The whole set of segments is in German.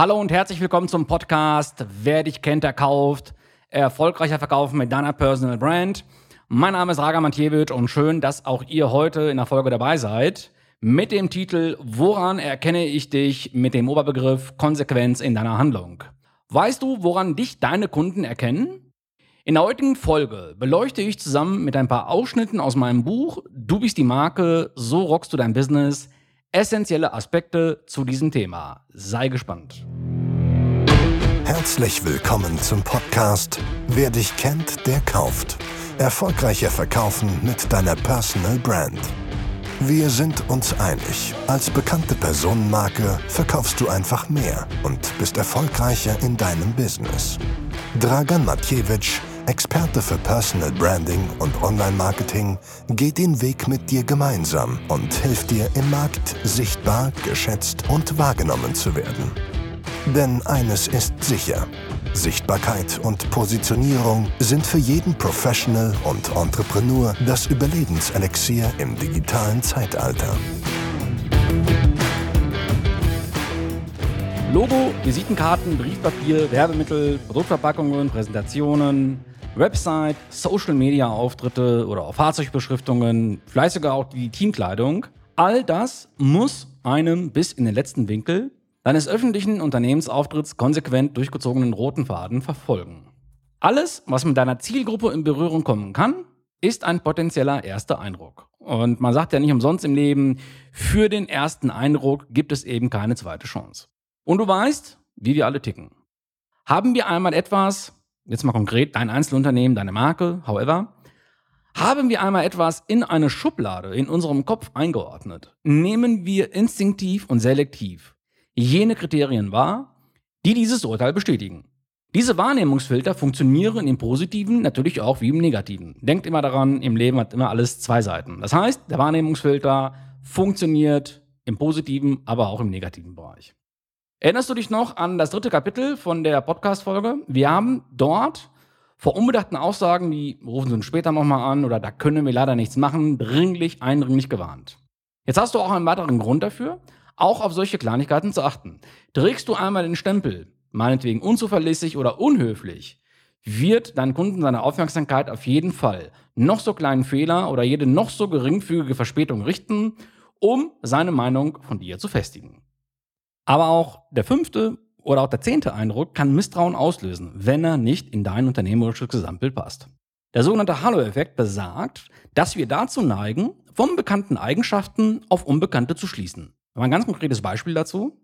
Hallo und herzlich willkommen zum Podcast Wer dich kennt, der kauft. Erfolgreicher Verkaufen mit deiner Personal Brand. Mein Name ist Raga Matjewitsch und schön, dass auch ihr heute in der Folge dabei seid. Mit dem Titel Woran erkenne ich dich mit dem Oberbegriff Konsequenz in deiner Handlung. Weißt du, woran dich deine Kunden erkennen? In der heutigen Folge beleuchte ich zusammen mit ein paar Ausschnitten aus meinem Buch Du bist die Marke, so rockst du dein Business essentielle Aspekte zu diesem Thema. Sei gespannt. Herzlich willkommen zum Podcast Wer dich kennt, der kauft. Erfolgreicher Verkaufen mit deiner Personal Brand. Wir sind uns einig. Als bekannte Personenmarke verkaufst du einfach mehr und bist erfolgreicher in deinem Business. Dragan Matjewitsch, Experte für Personal Branding und Online-Marketing, geht den Weg mit dir gemeinsam und hilft dir im Markt sichtbar, geschätzt und wahrgenommen zu werden. Denn eines ist sicher. Sichtbarkeit und Positionierung sind für jeden Professional und Entrepreneur das Überlebenselixier im digitalen Zeitalter. Logo, Visitenkarten, Briefpapier, Werbemittel, Produktverpackungen, Präsentationen, Website, Social Media Auftritte oder auch Fahrzeugbeschriftungen, vielleicht sogar auch die Teamkleidung. All das muss einem bis in den letzten Winkel deines öffentlichen Unternehmensauftritts konsequent durchgezogenen roten Faden verfolgen. Alles, was mit deiner Zielgruppe in Berührung kommen kann, ist ein potenzieller erster Eindruck. Und man sagt ja nicht umsonst im Leben, für den ersten Eindruck gibt es eben keine zweite Chance. Und du weißt, wie wir alle ticken. Haben wir einmal etwas, jetzt mal konkret, dein Einzelunternehmen, deine Marke, however, haben wir einmal etwas in eine Schublade in unserem Kopf eingeordnet, nehmen wir instinktiv und selektiv jene Kriterien wahr, die dieses Urteil bestätigen. Diese Wahrnehmungsfilter funktionieren im Positiven natürlich auch wie im Negativen. Denkt immer daran, im Leben hat immer alles zwei Seiten. Das heißt, der Wahrnehmungsfilter funktioniert im positiven, aber auch im negativen Bereich. Erinnerst du dich noch an das dritte Kapitel von der Podcast-Folge? Wir haben dort vor unbedachten Aussagen, die rufen Sie uns später nochmal an oder da können wir leider nichts machen, dringlich, eindringlich gewarnt. Jetzt hast du auch einen weiteren Grund dafür, auch auf solche Kleinigkeiten zu achten. Trägst du einmal den Stempel, meinetwegen unzuverlässig oder unhöflich, wird dein Kunden seine Aufmerksamkeit auf jeden Fall noch so kleinen Fehler oder jede noch so geringfügige Verspätung richten, um seine Meinung von dir zu festigen. Aber auch der fünfte oder auch der zehnte Eindruck kann Misstrauen auslösen, wenn er nicht in dein unternehmerisches Gesamtbild passt. Der sogenannte Halo-Effekt besagt, dass wir dazu neigen, von bekannten Eigenschaften auf unbekannte zu schließen. Ein ganz konkretes Beispiel dazu.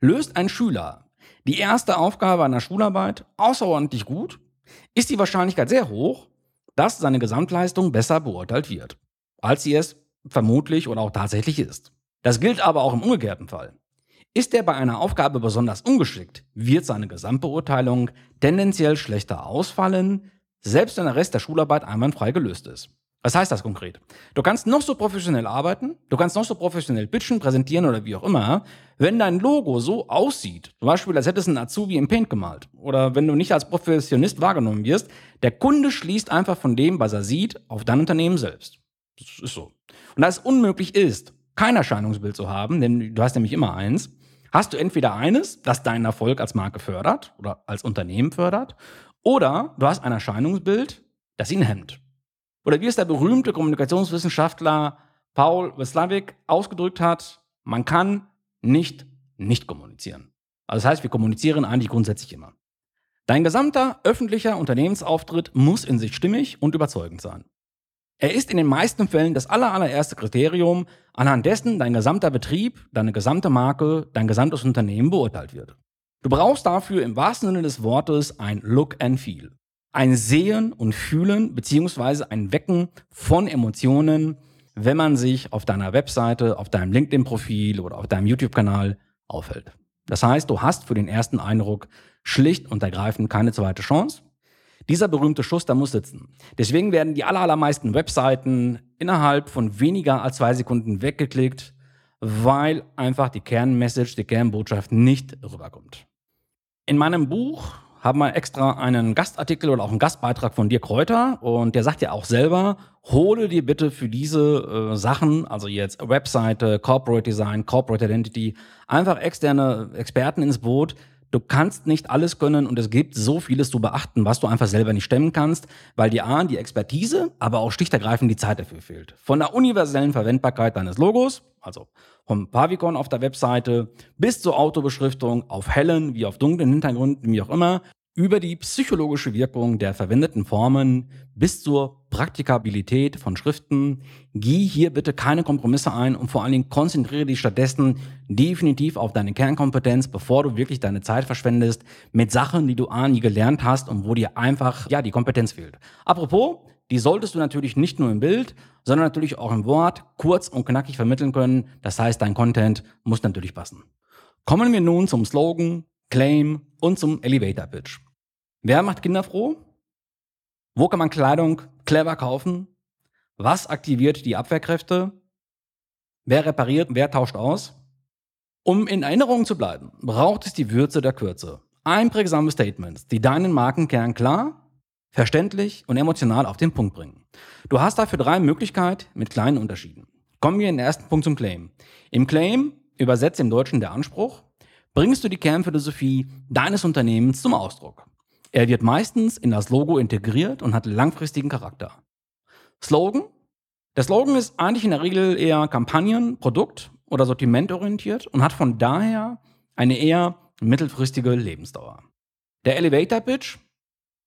Löst ein Schüler die erste Aufgabe einer Schularbeit außerordentlich gut, ist die Wahrscheinlichkeit sehr hoch, dass seine Gesamtleistung besser beurteilt wird, als sie es vermutlich oder auch tatsächlich ist. Das gilt aber auch im umgekehrten Fall. Ist er bei einer Aufgabe besonders ungeschickt, wird seine Gesamtbeurteilung tendenziell schlechter ausfallen, selbst wenn der Rest der Schularbeit einwandfrei gelöst ist. Was heißt das konkret? Du kannst noch so professionell arbeiten, du kannst noch so professionell pitchen, präsentieren oder wie auch immer. Wenn dein Logo so aussieht, zum Beispiel als hättest du einen Azubi im Paint gemalt, oder wenn du nicht als Professionist wahrgenommen wirst, der Kunde schließt einfach von dem, was er sieht, auf dein Unternehmen selbst. Das ist so. Und da es unmöglich ist, kein Erscheinungsbild zu haben, denn du hast nämlich immer eins, hast du entweder eines, das deinen Erfolg als Marke fördert oder als Unternehmen fördert, oder du hast ein Erscheinungsbild, das ihn hemmt. Oder wie es der berühmte Kommunikationswissenschaftler Paul Weslavik ausgedrückt hat, man kann nicht nicht kommunizieren. Also das heißt, wir kommunizieren eigentlich grundsätzlich immer. Dein gesamter öffentlicher Unternehmensauftritt muss in sich stimmig und überzeugend sein. Er ist in den meisten Fällen das allererste Kriterium, anhand dessen dein gesamter Betrieb, deine gesamte Marke, dein gesamtes Unternehmen beurteilt wird. Du brauchst dafür im wahrsten Sinne des Wortes ein Look and Feel. Ein Sehen und Fühlen beziehungsweise ein Wecken von Emotionen, wenn man sich auf deiner Webseite, auf deinem LinkedIn-Profil oder auf deinem YouTube-Kanal aufhält. Das heißt, du hast für den ersten Eindruck schlicht und ergreifend keine zweite Chance dieser berühmte Schuss, der muss sitzen. Deswegen werden die allermeisten Webseiten innerhalb von weniger als zwei Sekunden weggeklickt, weil einfach die Kernmessage, die Kernbotschaft nicht rüberkommt. In meinem Buch haben wir extra einen Gastartikel oder auch einen Gastbeitrag von dir Kräuter und der sagt ja auch selber, hole dir bitte für diese äh, Sachen, also jetzt Webseite, Corporate Design, Corporate Identity, einfach externe Experten ins Boot, Du kannst nicht alles können und es gibt so vieles zu beachten, was du einfach selber nicht stemmen kannst, weil dir A, die Expertise, aber auch schlichtergreifend die Zeit dafür fehlt. Von der universellen Verwendbarkeit deines Logos, also vom Pavicon auf der Webseite, bis zur Autobeschriftung auf hellen wie auf dunklen Hintergründen, wie auch immer, über die psychologische Wirkung der verwendeten Formen bis zur Praktikabilität von Schriften. Geh hier bitte keine Kompromisse ein und vor allen Dingen konzentriere dich stattdessen definitiv auf deine Kernkompetenz, bevor du wirklich deine Zeit verschwendest mit Sachen, die du A nie gelernt hast und wo dir einfach, ja, die Kompetenz fehlt. Apropos, die solltest du natürlich nicht nur im Bild, sondern natürlich auch im Wort kurz und knackig vermitteln können. Das heißt, dein Content muss natürlich passen. Kommen wir nun zum Slogan, Claim und zum Elevator Pitch. Wer macht Kinder froh? Wo kann man Kleidung clever kaufen? Was aktiviert die Abwehrkräfte? Wer repariert? Wer tauscht aus? Um in Erinnerung zu bleiben, braucht es die Würze der Kürze. Einprägsame Statements, die deinen Markenkern klar, verständlich und emotional auf den Punkt bringen. Du hast dafür drei Möglichkeiten mit kleinen Unterschieden. Kommen wir in den ersten Punkt zum Claim. Im Claim, übersetzt im Deutschen der Anspruch, bringst du die Kernphilosophie deines Unternehmens zum Ausdruck. Er wird meistens in das Logo integriert und hat langfristigen Charakter. Slogan? Der Slogan ist eigentlich in der Regel eher Kampagnen-, Produkt- oder Sortimentorientiert und hat von daher eine eher mittelfristige Lebensdauer. Der Elevator Pitch?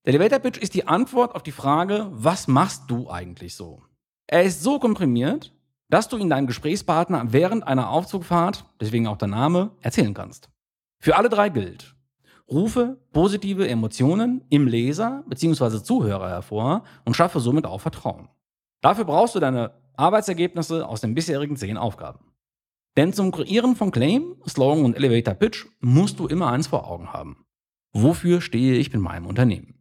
Der Elevator Pitch ist die Antwort auf die Frage, was machst du eigentlich so? Er ist so komprimiert, dass du ihn deinem Gesprächspartner während einer Aufzugfahrt, deswegen auch der Name, erzählen kannst. Für alle drei gilt, rufe positive Emotionen im Leser bzw. Zuhörer hervor und schaffe somit auch Vertrauen. Dafür brauchst du deine Arbeitsergebnisse aus den bisherigen zehn Aufgaben. Denn zum Kreieren von Claim, Slogan und Elevator Pitch musst du immer eins vor Augen haben. Wofür stehe ich mit meinem Unternehmen?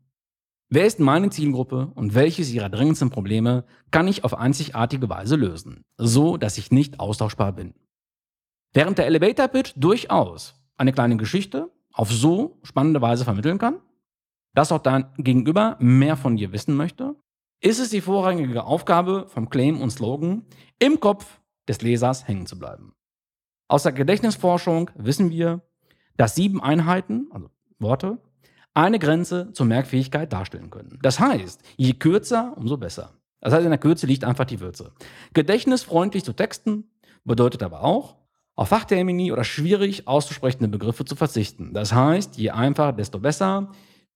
Wer ist meine Zielgruppe und welches ihrer dringendsten Probleme kann ich auf einzigartige Weise lösen, so dass ich nicht austauschbar bin? Während der Elevator Pitch durchaus eine kleine Geschichte auf so spannende Weise vermitteln kann, dass auch dein Gegenüber mehr von dir wissen möchte, ist es die vorrangige Aufgabe vom Claim und Slogan, im Kopf des Lesers hängen zu bleiben. Aus der Gedächtnisforschung wissen wir, dass sieben Einheiten, also Worte, eine Grenze zur Merkfähigkeit darstellen können. Das heißt, je kürzer, umso besser. Das heißt, in der Kürze liegt einfach die Würze. Gedächtnisfreundlich zu texten bedeutet aber auch, auf Fachtermini oder schwierig auszusprechende Begriffe zu verzichten. Das heißt, je einfacher, desto besser.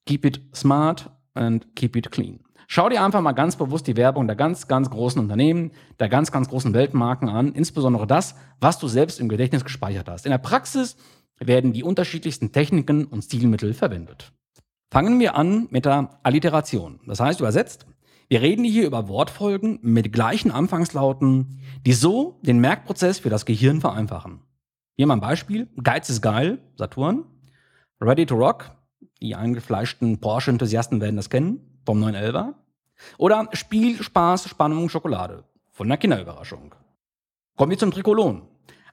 Keep it smart and keep it clean. Schau dir einfach mal ganz bewusst die Werbung der ganz, ganz großen Unternehmen, der ganz, ganz großen Weltmarken an, insbesondere das, was du selbst im Gedächtnis gespeichert hast. In der Praxis werden die unterschiedlichsten Techniken und Stilmittel verwendet. Fangen wir an mit der Alliteration. Das heißt übersetzt, wir reden hier über Wortfolgen mit gleichen Anfangslauten, die so den Merkprozess für das Gehirn vereinfachen. Hier mal ein Beispiel. Geiz ist geil, Saturn. Ready to Rock, die eingefleischten Porsche-Enthusiasten werden das kennen, vom 911er. Oder Spiel, Spaß, Spannung, Schokolade, von der Kinderüberraschung. Kommen wir zum Trikolon.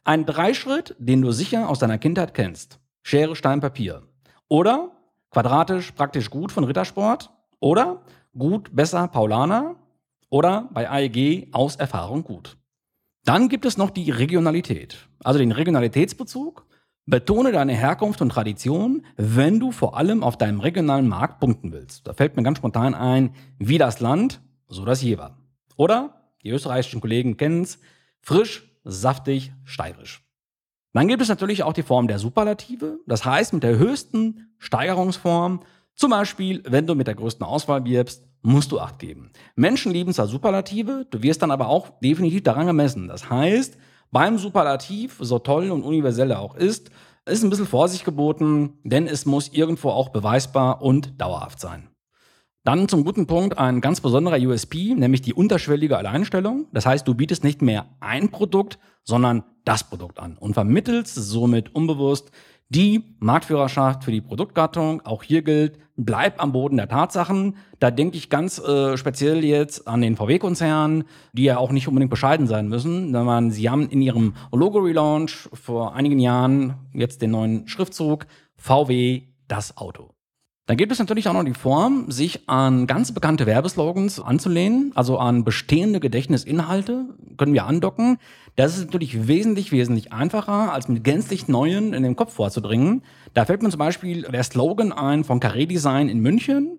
Ein Dreischritt, den du sicher aus deiner Kindheit kennst. Schere, Stein, Papier. Oder quadratisch, praktisch gut von Rittersport. Oder gut, besser, Paulaner oder bei AEG aus Erfahrung gut. Dann gibt es noch die Regionalität, also den Regionalitätsbezug. Betone deine Herkunft und Tradition, wenn du vor allem auf deinem regionalen Markt punkten willst. Da fällt mir ganz spontan ein, wie das Land, so das Jever. Oder, die österreichischen Kollegen kennen es, frisch, saftig, steirisch. Dann gibt es natürlich auch die Form der Superlative, das heißt mit der höchsten Steigerungsform zum Beispiel, wenn du mit der größten Auswahl wirbst, musst du Acht geben. Menschen lieben zwar Superlative, du wirst dann aber auch definitiv daran gemessen. Das heißt, beim Superlativ, so toll und universell er auch ist, ist ein bisschen Vorsicht geboten, denn es muss irgendwo auch beweisbar und dauerhaft sein. Dann zum guten Punkt ein ganz besonderer USP, nämlich die unterschwellige Alleinstellung. Das heißt, du bietest nicht mehr ein Produkt, sondern das Produkt an und vermittelst somit unbewusst die Marktführerschaft für die Produktgattung, auch hier gilt, bleib am Boden der Tatsachen. Da denke ich ganz äh, speziell jetzt an den VW-Konzern, die ja auch nicht unbedingt bescheiden sein müssen. Man, sie haben in ihrem Logo-Relaunch vor einigen Jahren jetzt den neuen Schriftzug VW das Auto. Dann gibt es natürlich auch noch die Form, sich an ganz bekannte Werbeslogans anzulehnen, also an bestehende Gedächtnisinhalte, können wir andocken. Das ist natürlich wesentlich, wesentlich einfacher, als mit gänzlich neuen in den Kopf vorzudringen. Da fällt mir zum Beispiel der Slogan ein von Carré Design in München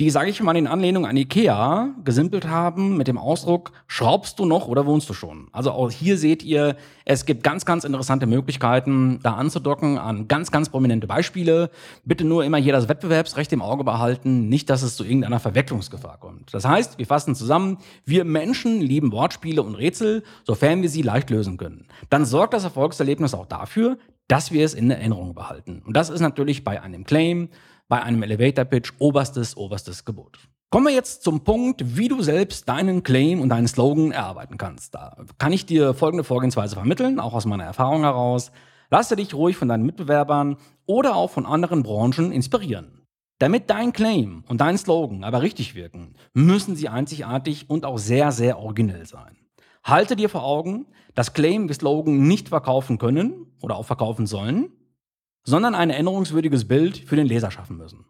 die, sage ich mal, in Anlehnung an Ikea gesimpelt haben mit dem Ausdruck, schraubst du noch oder wohnst du schon? Also auch hier seht ihr, es gibt ganz, ganz interessante Möglichkeiten, da anzudocken an ganz, ganz prominente Beispiele. Bitte nur immer hier das Wettbewerbsrecht im Auge behalten, nicht, dass es zu irgendeiner Verwechslungsgefahr kommt. Das heißt, wir fassen zusammen, wir Menschen lieben Wortspiele und Rätsel, sofern wir sie leicht lösen können. Dann sorgt das Erfolgserlebnis auch dafür, dass wir es in Erinnerung behalten. Und das ist natürlich bei einem Claim, bei einem Elevator Pitch oberstes, oberstes Gebot. Kommen wir jetzt zum Punkt, wie du selbst deinen Claim und deinen Slogan erarbeiten kannst. Da kann ich dir folgende Vorgehensweise vermitteln, auch aus meiner Erfahrung heraus. Lasse dich ruhig von deinen Mitbewerbern oder auch von anderen Branchen inspirieren. Damit dein Claim und dein Slogan aber richtig wirken, müssen sie einzigartig und auch sehr, sehr originell sein. Halte dir vor Augen, dass Claim wie Slogan nicht verkaufen können oder auch verkaufen sollen, sondern ein erinnerungswürdiges Bild für den Leser schaffen müssen.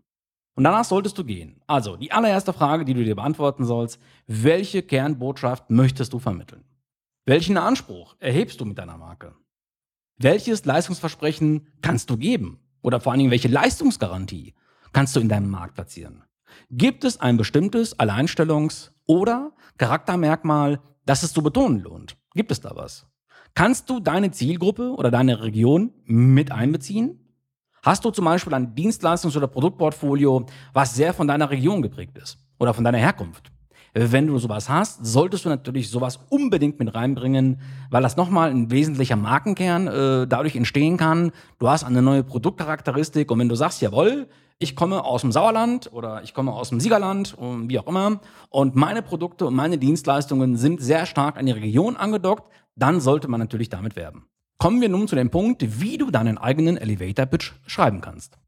Und danach solltest du gehen. Also, die allererste Frage, die du dir beantworten sollst, welche Kernbotschaft möchtest du vermitteln? Welchen Anspruch erhebst du mit deiner Marke? Welches Leistungsversprechen kannst du geben? Oder vor allen Dingen, welche Leistungsgarantie kannst du in deinem Markt platzieren? Gibt es ein bestimmtes Alleinstellungs- oder Charaktermerkmal, das es zu betonen lohnt? Gibt es da was? Kannst du deine Zielgruppe oder deine Region mit einbeziehen? Hast du zum Beispiel ein Dienstleistungs- oder Produktportfolio, was sehr von deiner Region geprägt ist oder von deiner Herkunft? Wenn du sowas hast, solltest du natürlich sowas unbedingt mit reinbringen, weil das nochmal ein wesentlicher Markenkern äh, dadurch entstehen kann. Du hast eine neue Produktcharakteristik und wenn du sagst, jawohl, ich komme aus dem Sauerland oder ich komme aus dem Siegerland und wie auch immer und meine Produkte und meine Dienstleistungen sind sehr stark an die Region angedockt, dann sollte man natürlich damit werben. Kommen wir nun zu dem Punkt, wie du deinen eigenen Elevator Pitch schreiben kannst.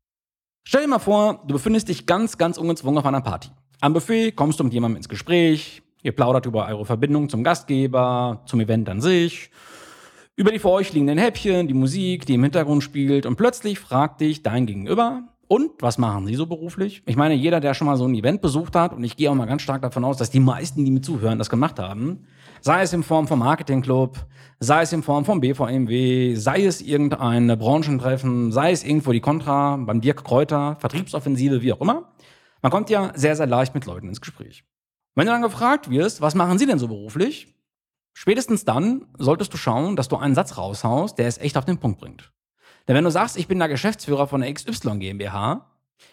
Stell dir mal vor, du befindest dich ganz, ganz ungezwungen auf einer Party. Am Buffet kommst du mit jemandem ins Gespräch, ihr plaudert über eure Verbindung zum Gastgeber, zum Event an sich, über die vor euch liegenden Häppchen, die Musik, die im Hintergrund spielt und plötzlich fragt dich dein Gegenüber, und was machen Sie so beruflich? Ich meine, jeder, der schon mal so ein Event besucht hat, und ich gehe auch mal ganz stark davon aus, dass die meisten, die mir zuhören, das gemacht haben, sei es in Form vom Marketingclub, sei es in Form vom BVMW, sei es irgendein Branchentreffen, sei es irgendwo die Contra beim Dirk Kräuter, Vertriebsoffensive, wie auch immer. Man kommt ja sehr, sehr leicht mit Leuten ins Gespräch. Wenn du dann gefragt wirst, was machen Sie denn so beruflich? Spätestens dann solltest du schauen, dass du einen Satz raushaust, der es echt auf den Punkt bringt. Denn wenn du sagst, ich bin der Geschäftsführer von der XY GmbH,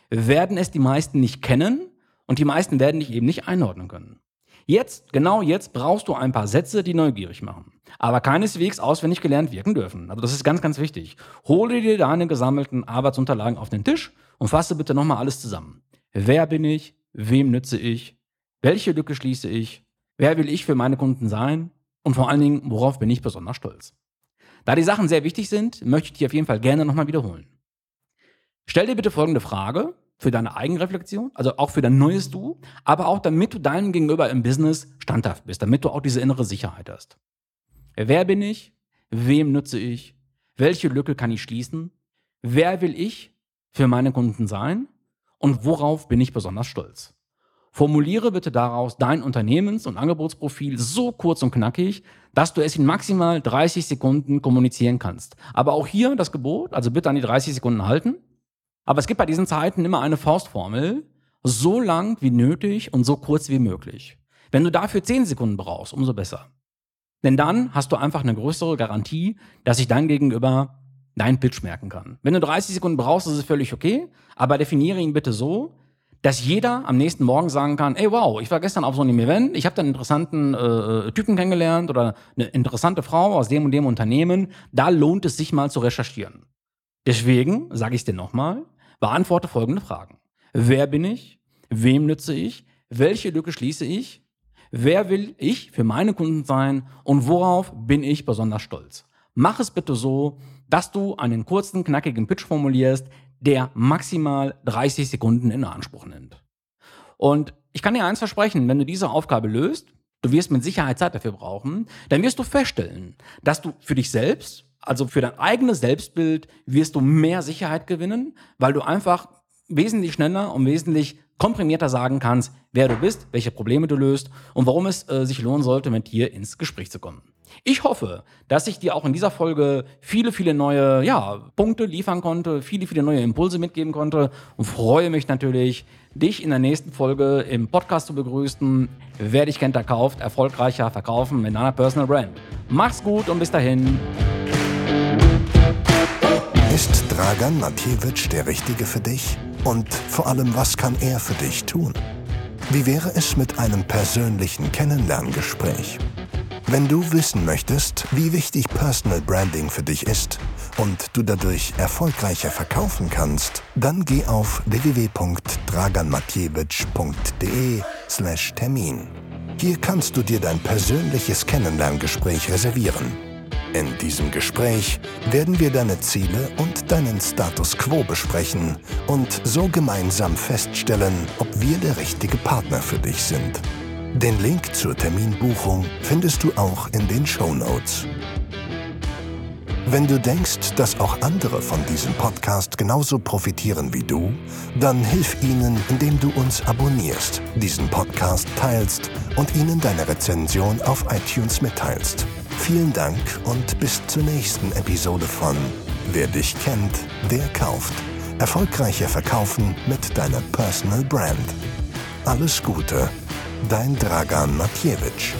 werden es die meisten nicht kennen und die meisten werden dich eben nicht einordnen können. Jetzt, genau jetzt, brauchst du ein paar Sätze, die neugierig machen. Aber keineswegs auswendig gelernt wirken dürfen. Also das ist ganz, ganz wichtig. Hole dir deine gesammelten Arbeitsunterlagen auf den Tisch und fasse bitte nochmal alles zusammen. Wer bin ich? Wem nütze ich? Welche Lücke schließe ich? Wer will ich für meine Kunden sein? Und vor allen Dingen, worauf bin ich besonders stolz? Da die Sachen sehr wichtig sind, möchte ich die auf jeden Fall gerne nochmal wiederholen. Stell dir bitte folgende Frage für deine Eigenreflexion, also auch für dein neues Du, aber auch damit du deinem Gegenüber im Business standhaft bist, damit du auch diese innere Sicherheit hast. Wer bin ich? Wem nutze ich? Welche Lücke kann ich schließen? Wer will ich für meine Kunden sein? Und worauf bin ich besonders stolz? Formuliere bitte daraus dein Unternehmens- und Angebotsprofil so kurz und knackig, dass du es in maximal 30 Sekunden kommunizieren kannst. Aber auch hier das Gebot, also bitte an die 30 Sekunden halten. Aber es gibt bei diesen Zeiten immer eine Faustformel, so lang wie nötig und so kurz wie möglich. Wenn du dafür 10 Sekunden brauchst, umso besser. Denn dann hast du einfach eine größere Garantie, dass sich dein Gegenüber dein Pitch merken kann. Wenn du 30 Sekunden brauchst, ist es völlig okay, aber definiere ihn bitte so, dass jeder am nächsten Morgen sagen kann, ey wow, ich war gestern auf so einem Event, ich habe da einen interessanten äh, Typen kennengelernt oder eine interessante Frau aus dem und dem Unternehmen, da lohnt es sich mal zu recherchieren. Deswegen sage ich es dir nochmal, beantworte folgende Fragen. Wer bin ich? Wem nütze ich? Welche Lücke schließe ich? Wer will ich für meine Kunden sein? Und worauf bin ich besonders stolz? Mach es bitte so, dass du einen kurzen, knackigen Pitch formulierst, der maximal 30 Sekunden in Anspruch nimmt. Und ich kann dir eins versprechen, wenn du diese Aufgabe löst, du wirst mit Sicherheit Zeit dafür brauchen, dann wirst du feststellen, dass du für dich selbst, also für dein eigenes Selbstbild, wirst du mehr Sicherheit gewinnen, weil du einfach wesentlich schneller und wesentlich komprimierter sagen kannst, wer du bist, welche Probleme du löst und warum es äh, sich lohnen sollte, mit dir ins Gespräch zu kommen. Ich hoffe, dass ich dir auch in dieser Folge viele, viele neue ja, Punkte liefern konnte, viele, viele neue Impulse mitgeben konnte und freue mich natürlich, dich in der nächsten Folge im Podcast zu begrüßen. Wer dich kennt, der kauft, erfolgreicher verkaufen mit einer Personal Brand. Mach's gut und bis dahin. Ist Dragan Matjewitsch der Richtige für dich? Und vor allem, was kann er für dich tun? Wie wäre es mit einem persönlichen Kennenlerngespräch? Wenn du wissen möchtest, wie wichtig Personal Branding für dich ist und du dadurch erfolgreicher verkaufen kannst, dann geh auf www.draganmatjewitsch.de/termin. Hier kannst du dir dein persönliches Kennenlerngespräch reservieren. In diesem Gespräch werden wir deine Ziele und deinen Status quo besprechen und so gemeinsam feststellen, ob wir der richtige Partner für dich sind. Den Link zur Terminbuchung findest du auch in den Show Notes. Wenn du denkst, dass auch andere von diesem Podcast genauso profitieren wie du, dann hilf ihnen, indem du uns abonnierst, diesen Podcast teilst und ihnen deine Rezension auf iTunes mitteilst. Vielen Dank und bis zur nächsten Episode von Wer dich kennt, der kauft. Erfolgreicher verkaufen mit deiner Personal Brand. Alles Gute, dein Dragan Matjewitsch.